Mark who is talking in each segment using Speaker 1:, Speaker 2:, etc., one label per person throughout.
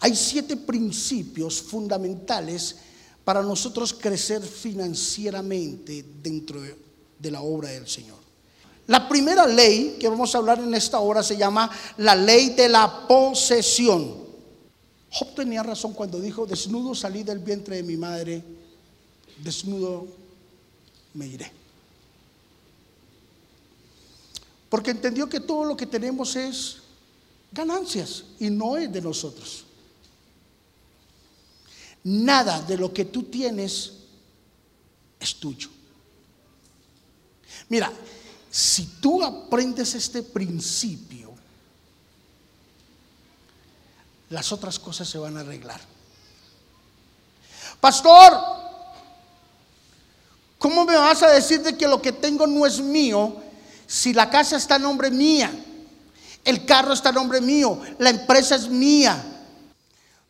Speaker 1: Hay siete principios fundamentales para nosotros crecer financieramente dentro de la obra del Señor. La primera ley que vamos a hablar en esta hora se llama la ley de la posesión. Job tenía razón cuando dijo, desnudo salí del vientre de mi madre, desnudo me iré. Porque entendió que todo lo que tenemos es ganancias y no es de nosotros. Nada de lo que tú tienes es tuyo. Mira, si tú aprendes este principio, las otras cosas se van a arreglar. Pastor, ¿cómo me vas a decir de que lo que tengo no es mío si la casa está en nombre mía? El carro está en nombre mío, la empresa es mía.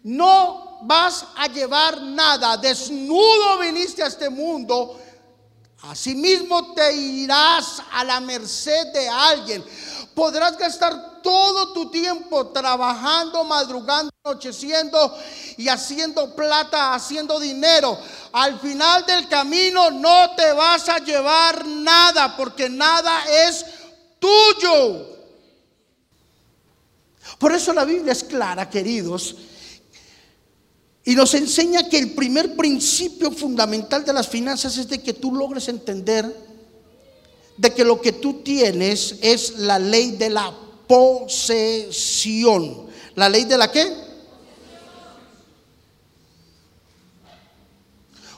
Speaker 1: No vas a llevar nada, desnudo viniste a este mundo Asimismo te irás a la merced de alguien. Podrás gastar todo tu tiempo trabajando, madrugando, anocheciendo y haciendo plata, haciendo dinero. Al final del camino no te vas a llevar nada porque nada es tuyo. Por eso la Biblia es clara, queridos, y nos enseña que el primer principio fundamental de las finanzas es de que tú logres entender de que lo que tú tienes es la ley de la posesión. ¿La ley de la qué?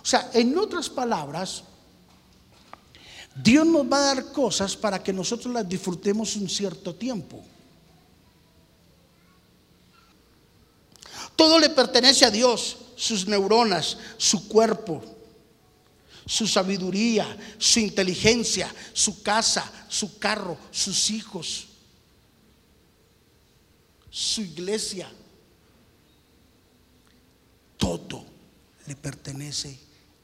Speaker 1: O sea, en otras palabras, Dios nos va a dar cosas para que nosotros las disfrutemos un cierto tiempo. Todo le pertenece a Dios, sus neuronas, su cuerpo, su sabiduría, su inteligencia, su casa, su carro, sus hijos, su iglesia. Todo le pertenece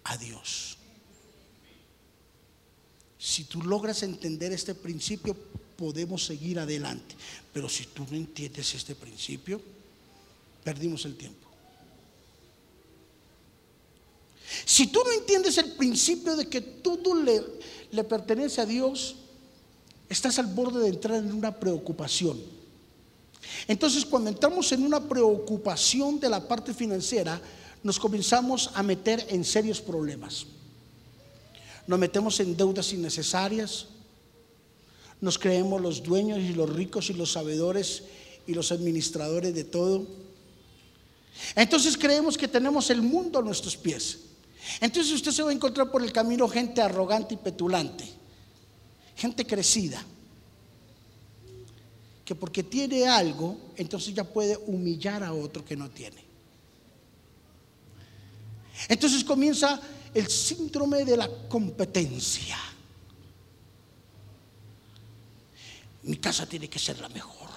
Speaker 1: a Dios. Si tú logras entender este principio, podemos seguir adelante. Pero si tú no entiendes este principio, perdimos el tiempo. Si tú no entiendes el principio de que todo le, pertenece a Dios, estás al borde de entrar en una preocupación. Entonces, cuando entramos en una preocupación de la parte financiera, nos comenzamos a meter en serios problemas. Nos metemos en deudas innecesarias, nos creemos los dueños y los ricos y los sabedores y los administradores de todo. Entonces creemos que tenemos el mundo a nuestros pies. Entonces usted se va a encontrar por el camino gente arrogante y petulante, gente crecida, que porque tiene algo, entonces ya puede humillar a otro que no tiene. Entonces comienza el síndrome de la competencia. Mi casa tiene que ser la mejor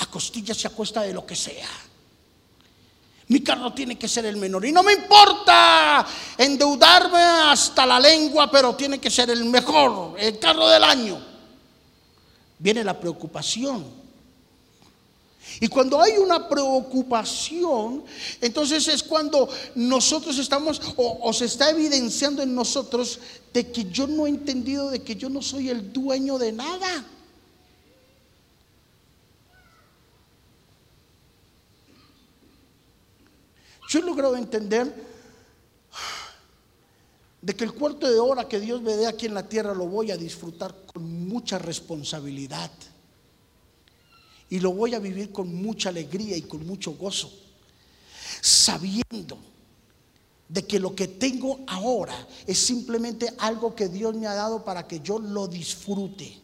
Speaker 1: a costillas y a cuesta de lo que sea. Mi carro tiene que ser el menor. Y no me importa endeudarme hasta la lengua, pero tiene que ser el mejor, el carro del año. Viene la preocupación. Y cuando hay una preocupación, entonces es cuando nosotros estamos o, o, se está evidenciando en nosotros de que yo no he entendido de que yo no soy el dueño de nada. Yo he logrado entender de que el cuarto de hora que Dios me dé aquí en la tierra lo voy a disfrutar con mucha responsabilidad. Y lo voy a vivir con mucha alegría y con mucho gozo. Sabiendo de que lo que tengo ahora es simplemente algo que Dios me ha dado para que yo lo disfrute.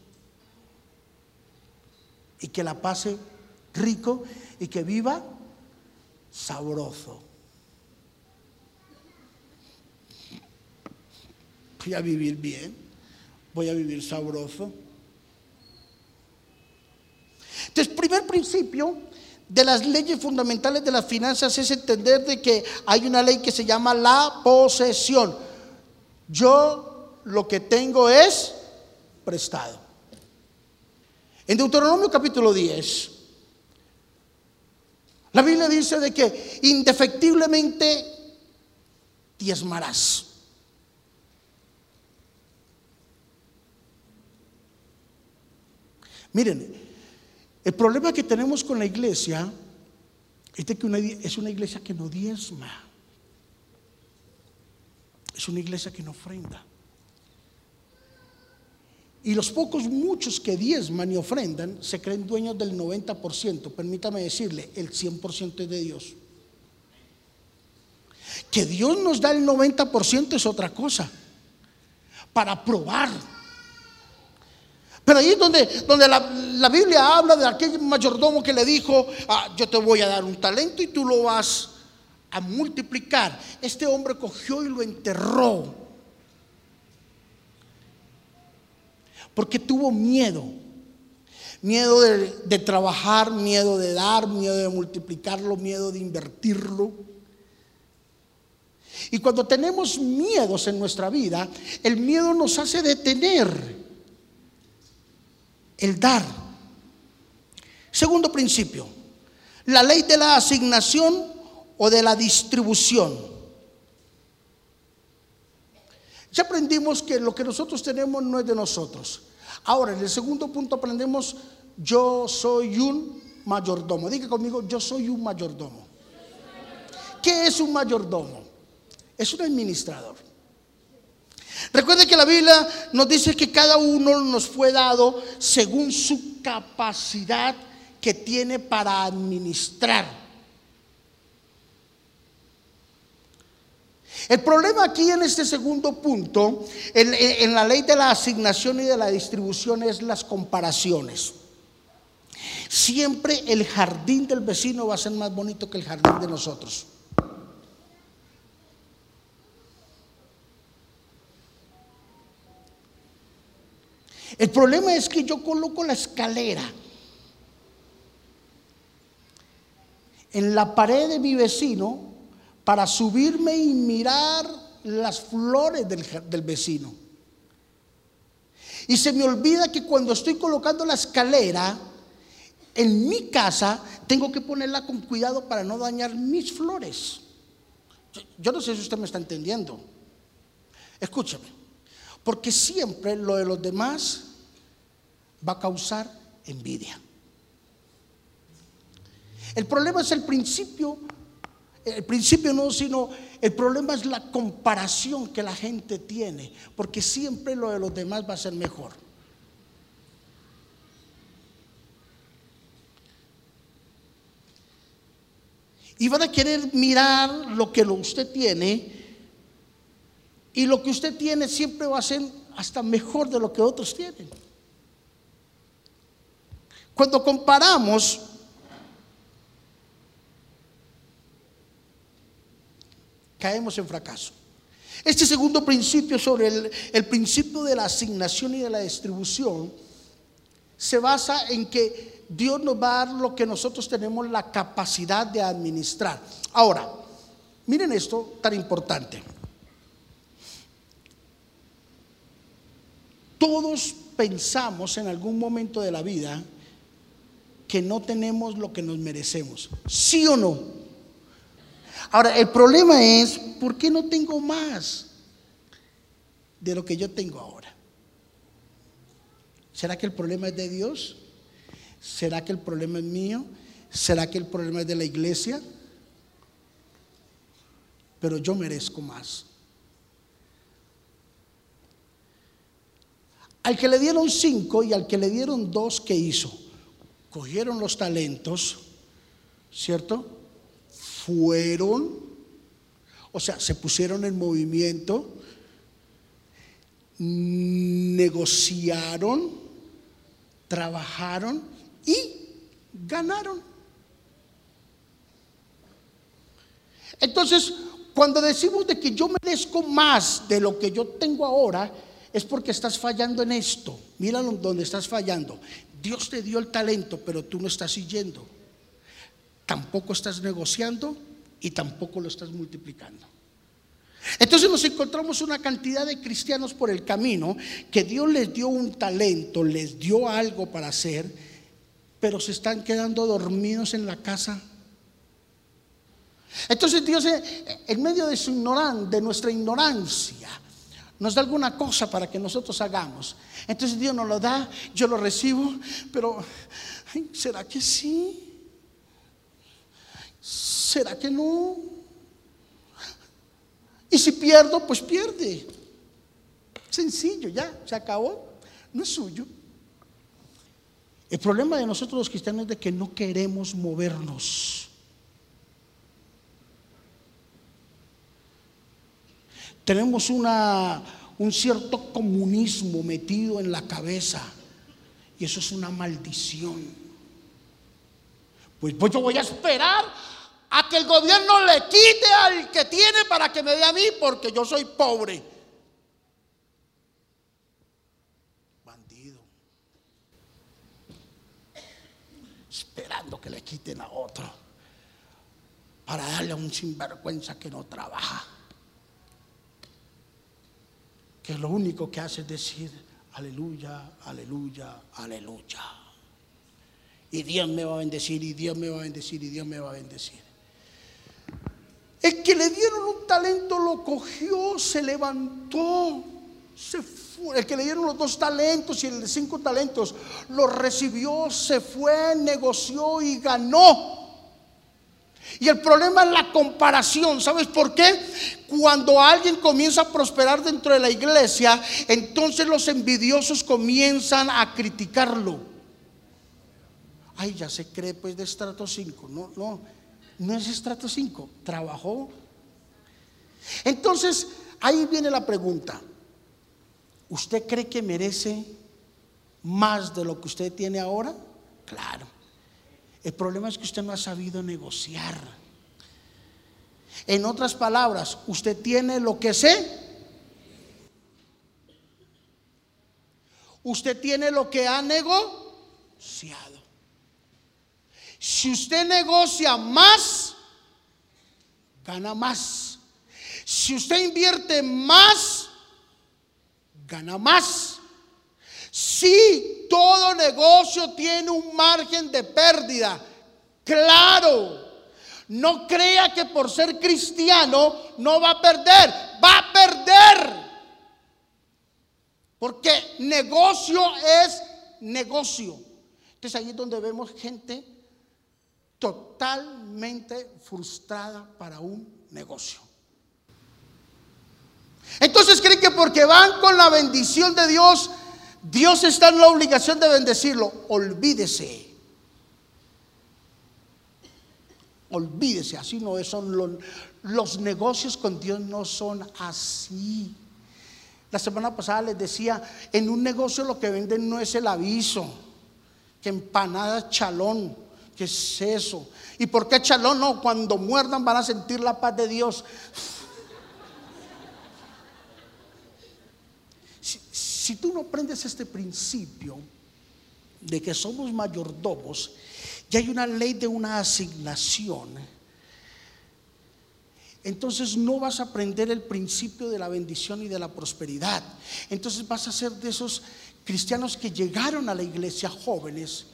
Speaker 1: Y que la pase rico y que viva sabroso. Voy a vivir bien, voy a vivir sabroso. Entonces, primer principio de las leyes fundamentales de las finanzas es entender de que hay una ley que se llama la posesión. Yo lo que tengo es prestado. En Deuteronomio capítulo 10, La Biblia dice de que indefectiblemente diezmarás. Miren, el problema que tenemos con la iglesia es que es una iglesia que no diezma. Es una iglesia que no ofrenda. Y los pocos, muchos que diezman y ofrendan, se creen dueños del 90%. Permítame decirle, el 100% es de Dios. Que Dios nos da el 90% es otra cosa. Para probar. Pero ahí es donde, donde la, Biblia habla de aquel mayordomo que le dijo, ah, yo te voy a dar un talento y tú lo vas a multiplicar. Este hombre cogió y lo enterró porque tuvo miedo. Miedo de, trabajar, miedo de dar, miedo de multiplicarlo, miedo de invertirlo. Y cuando tenemos miedos en nuestra vida, el miedo nos hace detener el dar. Segundo principio, la ley de la asignación o de la distribución. Ya aprendimos que lo que nosotros tenemos no es de nosotros. Ahora, en el segundo punto aprendemos, yo soy un mayordomo. Diga conmigo, yo soy un mayordomo. ¿Qué es un mayordomo? Es un administrador. Recuerde que la Biblia nos dice que cada uno nos fue dado según su capacidad que tiene para administrar. El problema aquí en este segundo punto, en, la ley de la asignación y de la distribución, es las comparaciones. Siempre el jardín del vecino va a ser más bonito que el jardín de nosotros. El problema es que yo coloco la escalera en la pared de mi vecino para subirme y mirar las flores del, vecino. Y se me olvida que cuando estoy colocando la escalera, en mi casa tengo que ponerla con cuidado para no dañar mis flores. Yo no sé si usted me está entendiendo. Escúchame, porque siempre lo de los demás va a causar envidia. El problema es el principio el principio no, sino el problema es la comparación que la gente tiene, porque siempre lo de los demás va a ser mejor. Y van a querer mirar lo que usted tiene y lo que usted tiene siempre va a ser hasta mejor de lo que otros tienen. Cuando comparamos caemos en fracaso. Este segundo principio sobre el, principio de la asignación y de la distribución se basa en que Dios nos va a dar lo que nosotros tenemos la capacidad de administrar. Ahora, miren esto tan importante. Todos pensamos en algún momento de la vida que no tenemos lo que nos merecemos. ¿Sí o no? Ahora, el problema es, ¿por qué no tengo más de lo que yo tengo ahora? ¿Será que el problema es de Dios? ¿Será que el problema es mío? ¿Será que el problema es de la iglesia? Pero yo merezco más. Al que le dieron cinco y al que le dieron dos, ¿qué hizo? Cogieron los talentos, ¿cierto? fueron, o sea, se pusieron en movimiento, negociaron, trabajaron y ganaron. Entonces, cuando decimos de que yo merezco más de lo que yo tengo ahora, es porque estás fallando en esto. Mira donde estás fallando. Dios te dio el talento, pero tú no estás siguiendo tampoco estás negociando y tampoco lo estás multiplicando. Entonces nos encontramos una cantidad de cristianos por el camino que Dios les dio un talento, les dio algo para hacer, pero se están quedando dormidos en la casa Entonces Dios eh, en medio de su ignorancia, de nuestra ignorancia, nos da alguna cosa para que nosotros hagamos. Entonces Dios nos lo da, yo lo recibo, pero ¿será que sí? ¿Será que no? Y si pierdo, pues pierde. Sencillo, ya, se acabó. No es suyo. El problema de nosotros los cristianos es de que no queremos movernos. Tenemos una, un cierto comunismo metido en la cabeza y eso es una maldición. Pues, pues yo voy a esperar a que el gobierno le quite al que tiene para que me dé a mí porque yo soy pobre. Bandido. Esperando que le quiten a otro para darle a un sinvergüenza que no trabaja. Que lo único que hace es decir, aleluya, aleluya, aleluya. Y Dios me va a bendecir, y Dios me va a bendecir, y Dios me va a bendecir. El que le dieron un talento lo cogió, se levantó, se fue. El que le dieron los dos talentos y el de cinco talentos lo recibió, se fue, negoció y ganó. Y el problema es la comparación. ¿Sabes por qué? Cuando alguien comienza a prosperar dentro de la iglesia, entonces los envidiosos comienzan a criticarlo. Ay, ya se cree pues de estrato 5. No, no no es estrato 5, trabajó. Entonces, ahí viene la pregunta. ¿Usted cree que merece más de lo que usted tiene ahora? Claro. El problema es que usted no ha sabido negociar. En otras palabras, usted tiene lo que sé. Usted tiene lo que ha negociado. Si usted negocia más, gana más. Si usted invierte más, gana más. Si todo negocio tiene un margen de pérdida, claro. No crea que por ser cristiano no va a perder, va a perder. Porque negocio es negocio. Entonces ahí es donde vemos gente totalmente frustrada para un negocio. Entonces creen que porque van con la bendición de Dios, Dios está en la obligación de bendecirlo. Olvídese. Olvídese, así no son los, negocios con Dios no son así. La semana pasada les decía, en un negocio lo que venden no es el aviso, que empanada chalón, ¿Qué es eso? ¿Y por qué chalón? No, cuando muerdan van a sentir la paz de Dios. Tú no aprendes este principio de que somos mayordomos y hay una ley de una asignación, entonces no vas a aprender el principio de la bendición y de la prosperidad. Entonces vas a ser de esos cristianos que llegaron a la iglesia jóvenes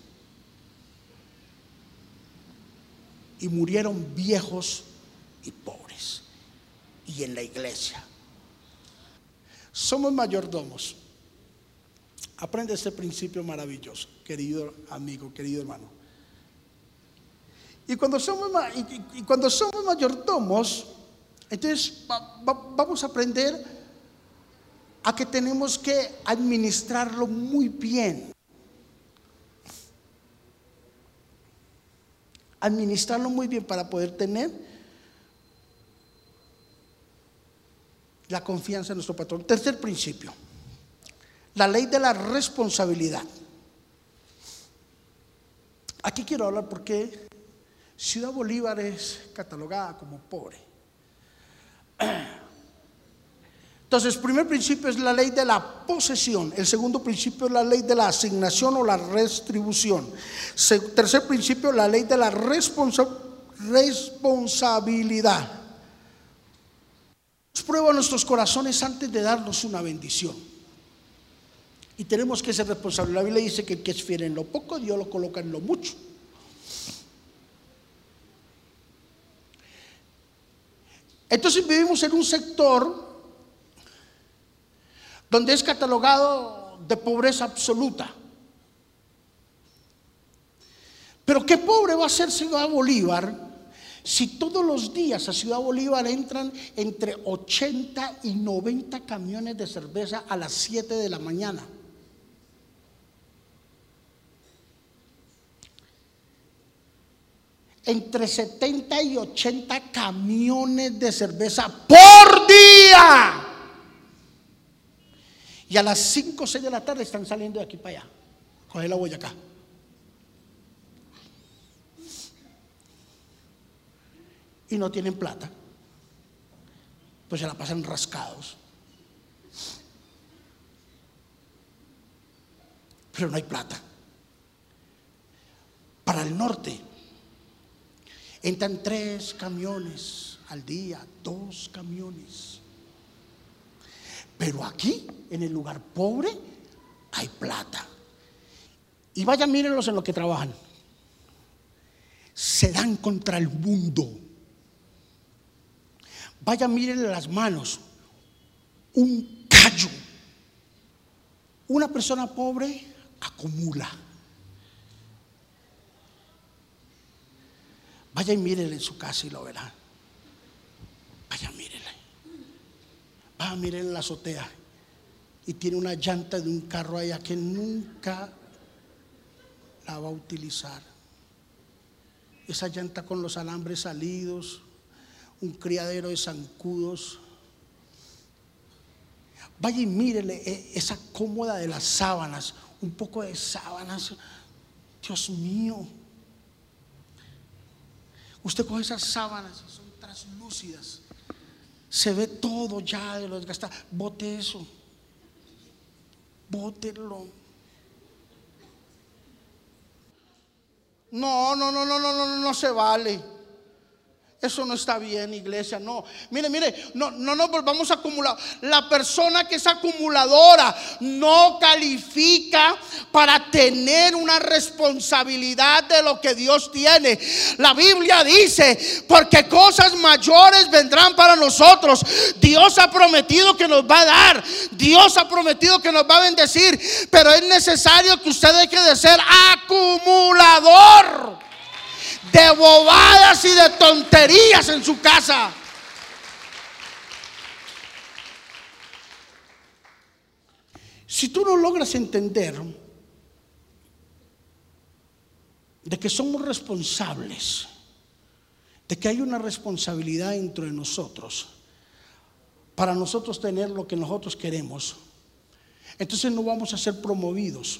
Speaker 1: y murieron viejos y pobres. Y en la iglesia. Somos mayordomos. Aprende este principio maravilloso, querido amigo, querido hermano. Y cuando somos, y, cuando somos mayordomos, entonces vamos a aprender a que tenemos que administrarlo muy bien. administrarlo muy bien para poder tener la confianza en nuestro patrón. Tercer principio, la ley de la responsabilidad. Aquí quiero hablar porque Ciudad Bolívar es catalogada como pobre. Entonces, el primer principio es la ley de la posesión. El segundo principio es la ley de la asignación o la restribución. tercer principio, la ley de la responsabilidad. Prueba nuestros corazones antes de darnos una bendición. Y tenemos que ser responsables. La Biblia dice que el que es fiel en lo poco, Dios lo coloca en lo mucho. Entonces vivimos en un sector donde es catalogado de pobreza absoluta. Pero qué pobre va a ser Ciudad Bolívar si todos los días a Ciudad Bolívar entran entre 80 y 90 camiones de cerveza a las 7 de la mañana. Entre 70 y 80 camiones de cerveza por día. Y a las 5 o 6 de la tarde están saliendo de aquí para allá. Coge la acá. y no tienen plata, pues se la pasan rascados. Pero no hay plata. Para el norte entran tres camiones al día, dos camiones. Pero aquí, en el lugar pobre, hay plata. Y vayan, mírenlos en lo que trabajan. Se dan contra el mundo. Vaya, miren las manos. Un callo. Una persona pobre acumula. Vaya y mírenle en su casa y lo verá. Vaya, mírenle. Vaya, miren en la azotea. Y tiene una llanta de un carro allá que nunca la va a utilizar. Esa llanta con los alambres salidos, un criadero de zancudos. Vaya y mírele eh, esa cómoda de las sábanas, un poco de sábanas. Dios mío. Usted coge esas sábanas y son translúcidas. Se ve todo ya de lo desgastado. Bote eso. Bótelo. No, no, no, no, no, no, no se vale. Eso no está bien, iglesia, no. Mire, mire, no, no nos volvamos a acumular. La persona que es acumuladora no califica para tener una responsabilidad de lo que Dios tiene. La Biblia dice, porque cosas mayores vendrán para nosotros. Dios ha prometido que nos va a dar. Dios ha prometido que nos va a bendecir. Pero es necesario que usted deje de ser acumulador de bobadas y de tonterías en su casa. Si tú no logras entender de que somos responsables, de que hay una responsabilidad dentro de nosotros, para nosotros tener lo que nosotros queremos, entonces no vamos a ser promovidos.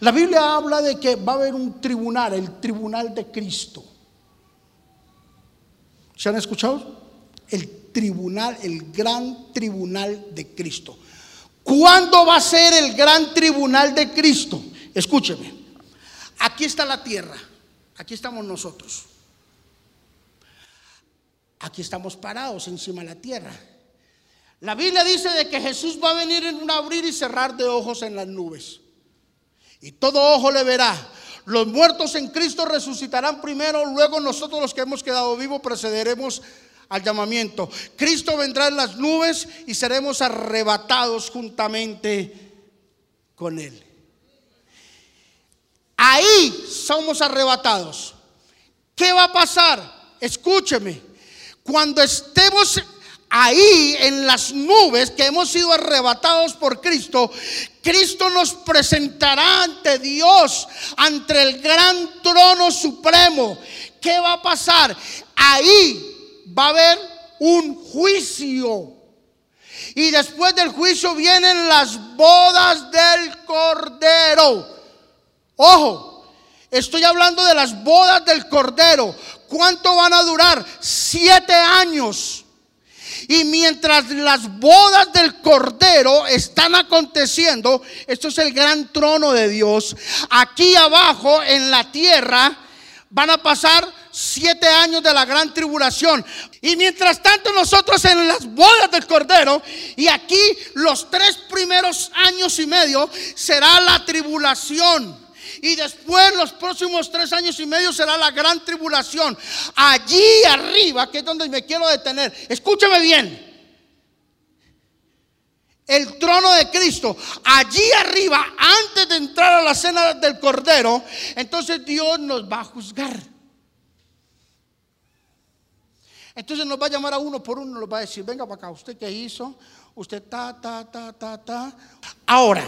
Speaker 1: La Biblia habla de que va a haber un tribunal, el tribunal de Cristo. ¿Se han escuchado? El tribunal, el gran tribunal de Cristo. ¿Cuándo va a ser el gran tribunal de Cristo? Escúcheme. Aquí está la tierra. Aquí estamos nosotros. Aquí estamos parados encima de la tierra. La Biblia dice de que Jesús va a venir en un abrir y cerrar de ojos en las nubes. Y todo ojo le verá. Los muertos en Cristo resucitarán primero, luego nosotros los que hemos quedado vivos precederemos al llamamiento. Cristo vendrá en las nubes y seremos arrebatados juntamente con Él. Ahí somos arrebatados. ¿Qué va a pasar? Escúcheme. Cuando estemos ahí en las nubes que hemos sido arrebatados por Cristo, Cristo nos presentará ante Dios, ante el gran trono supremo. ¿Qué va a pasar? Ahí va a haber un juicio. Y después del juicio vienen las bodas del Cordero. Ojo, estoy hablando de las bodas del Cordero. ¿Cuánto van a durar? Siete años. Y mientras las bodas del Cordero están aconteciendo, esto es el gran trono de Dios, aquí abajo en la tierra van a pasar siete años de la gran tribulación. Y mientras tanto nosotros en las bodas del Cordero, y aquí los tres primeros años y medio será la tribulación. Y después los próximos tres años y medio será la gran tribulación. Allí arriba, que es donde me quiero detener, escúcheme bien. El trono de Cristo, allí arriba, antes de entrar a la cena del Cordero, entonces Dios nos va a juzgar. Entonces nos va a llamar a uno por uno, nos va a decir, venga para acá, ¿usted qué hizo? Usted ta, ta, ta, ta, ta. Ahora,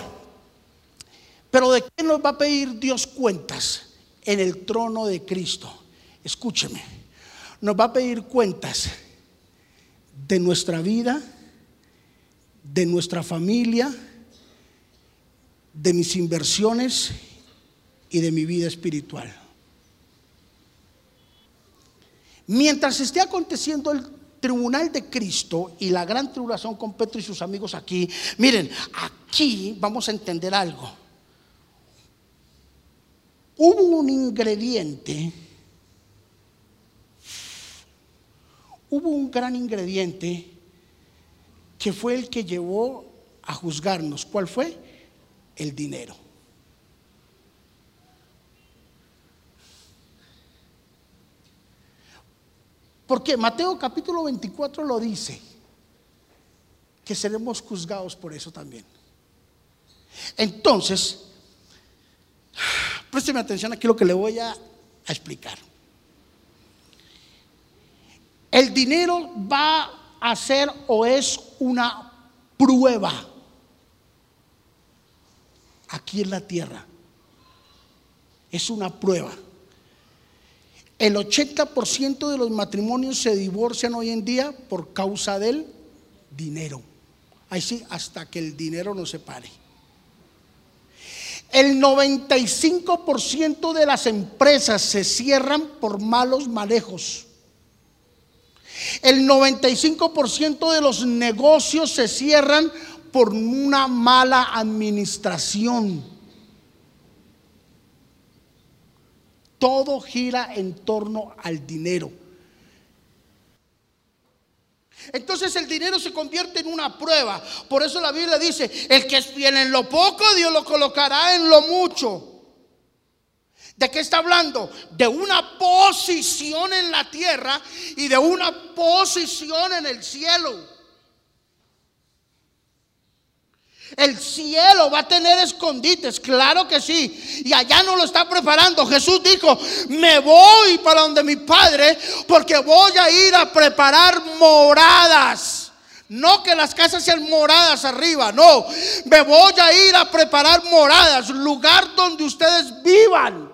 Speaker 1: pero ¿de qué nos va a pedir Dios cuentas en el trono de Cristo? Escúcheme, nos va a pedir cuentas de nuestra vida, de nuestra familia, de mis inversiones y de mi vida espiritual. Mientras esté aconteciendo el tribunal de Cristo y la gran tribulación con Petro y sus amigos aquí, miren, aquí vamos a entender algo. Hubo un ingrediente, hubo un gran ingrediente que fue el que llevó a juzgarnos. ¿Cuál fue? El dinero. Porque Mateo capítulo 24 lo dice, que seremos juzgados por eso también. Entonces, présteme atención aquí lo que le voy a, a explicar. El dinero va a ser o es una prueba aquí en la tierra. Es una prueba. El 80% de los matrimonios se divorcian hoy en día por causa del dinero. Ahí sí, hasta que el dinero no se pare. El 95% de las empresas se cierran por malos manejos. El 95% de los negocios se cierran por una mala administración. Todo gira en torno al dinero. Entonces el dinero se convierte en una prueba. Por eso la Biblia dice, el que es fiel en lo poco, Dios lo colocará en lo mucho. ¿De qué está hablando? De una posición en la tierra y de una posición en el cielo. El cielo va a tener escondites, claro que sí. Y allá no lo está preparando. Jesús dijo, me voy para donde mi Padre porque voy a ir a preparar moradas. No que las casas sean moradas arriba, no. Me voy a ir a preparar moradas, lugar donde ustedes vivan.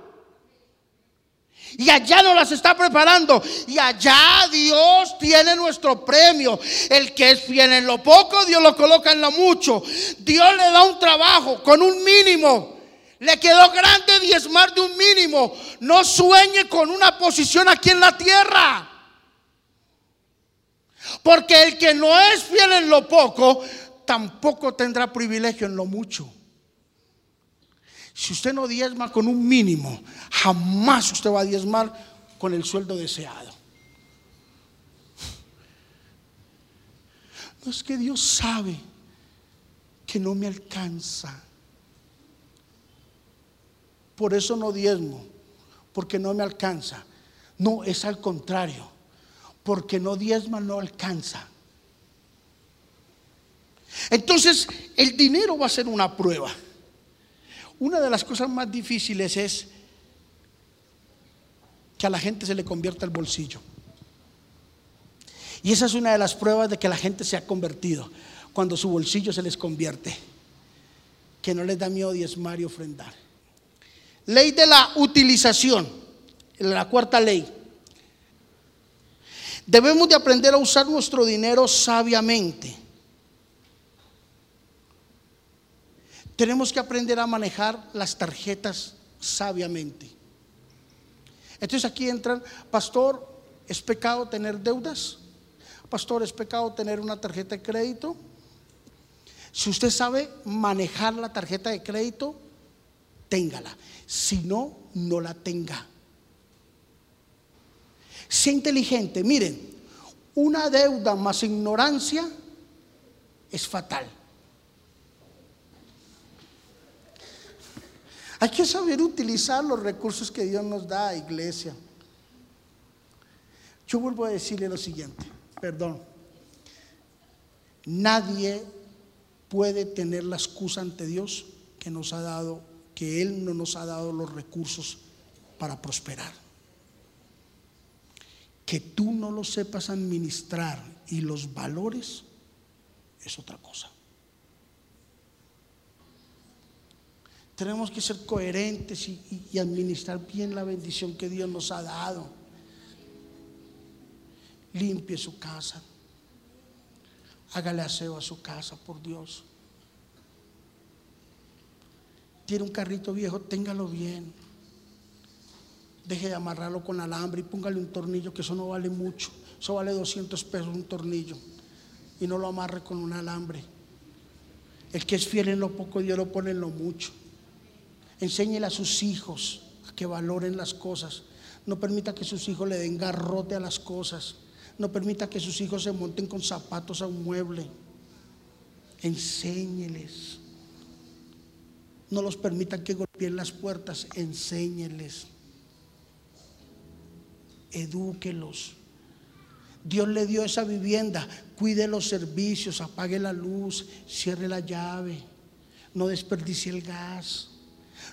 Speaker 1: Y allá nos las está preparando. Y allá Dios tiene nuestro premio. El que es fiel en lo poco, Dios lo coloca en lo mucho. Dios le da un trabajo con un mínimo. Le quedó grande diezmar de un mínimo. No sueñe con una posición aquí en la tierra. Porque el que no es fiel en lo poco, tampoco tendrá privilegio en lo mucho. Si usted no diezma con un mínimo, jamás usted va a diezmar con el sueldo deseado. No es que Dios sabe que no me alcanza. Por eso no diezmo, porque no me alcanza. No, es al contrario, porque no diezma no alcanza. Entonces, el dinero va a ser una prueba. Una de las cosas más difíciles es que a la gente se le convierta el bolsillo. Y esa es una de las pruebas de que la gente se ha convertido, cuando su bolsillo se les convierte, que no les da miedo diezmar y ofrendar. Ley de la utilización, la cuarta ley. Debemos de aprender a usar nuestro dinero sabiamente. Tenemos que aprender a manejar las tarjetas sabiamente. Entonces aquí entran, pastor, ¿es pecado tener deudas? Pastor, ¿es pecado tener una tarjeta de crédito? Si usted sabe manejar la tarjeta de crédito, téngala. Si no, no la tenga. Sea inteligente. Miren, una deuda más ignorancia es fatal. Hay que saber utilizar los recursos que Dios nos da, iglesia. Yo vuelvo a decirle lo siguiente, perdón. Nadie puede tener la excusa ante Dios que nos ha dado, que Él no nos ha dado los recursos para prosperar. Que tú no lo sepas administrar y los valores es otra cosa. Tenemos que ser coherentes y, administrar bien la bendición que Dios nos ha dado. Limpie su casa. Hágale aseo a su casa, por Dios. Tiene un carrito viejo, téngalo bien. Deje de amarrarlo con alambre y póngale un tornillo, que eso no vale mucho. Eso vale 200 pesos un tornillo. Y no lo amarre con un alambre. El que es fiel en lo poco, Dios lo pone en lo mucho. Enséñele a sus hijos a que valoren las cosas. No permita que sus hijos le den garrote a las cosas. No permita que sus hijos se monten con zapatos a un mueble. Enséñeles. No los permitan que golpeen las puertas. Enséñeles. Edúquelos. Dios le dio esa vivienda. Cuide los servicios. Apague la luz. Cierre la llave. No desperdicie el gas.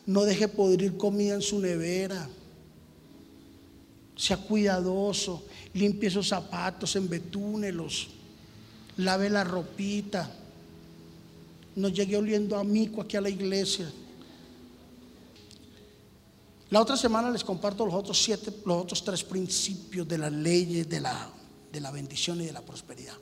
Speaker 1: No deje podrir comida en su nevera. Sea cuidadoso. Limpie esos zapatos, embetúnelos. Lave la ropita. No llegue oliendo a mico aquí a la iglesia. La otra semana les comparto los otros siete, los otros tres principios de las leyes de la, de la bendición y de la prosperidad.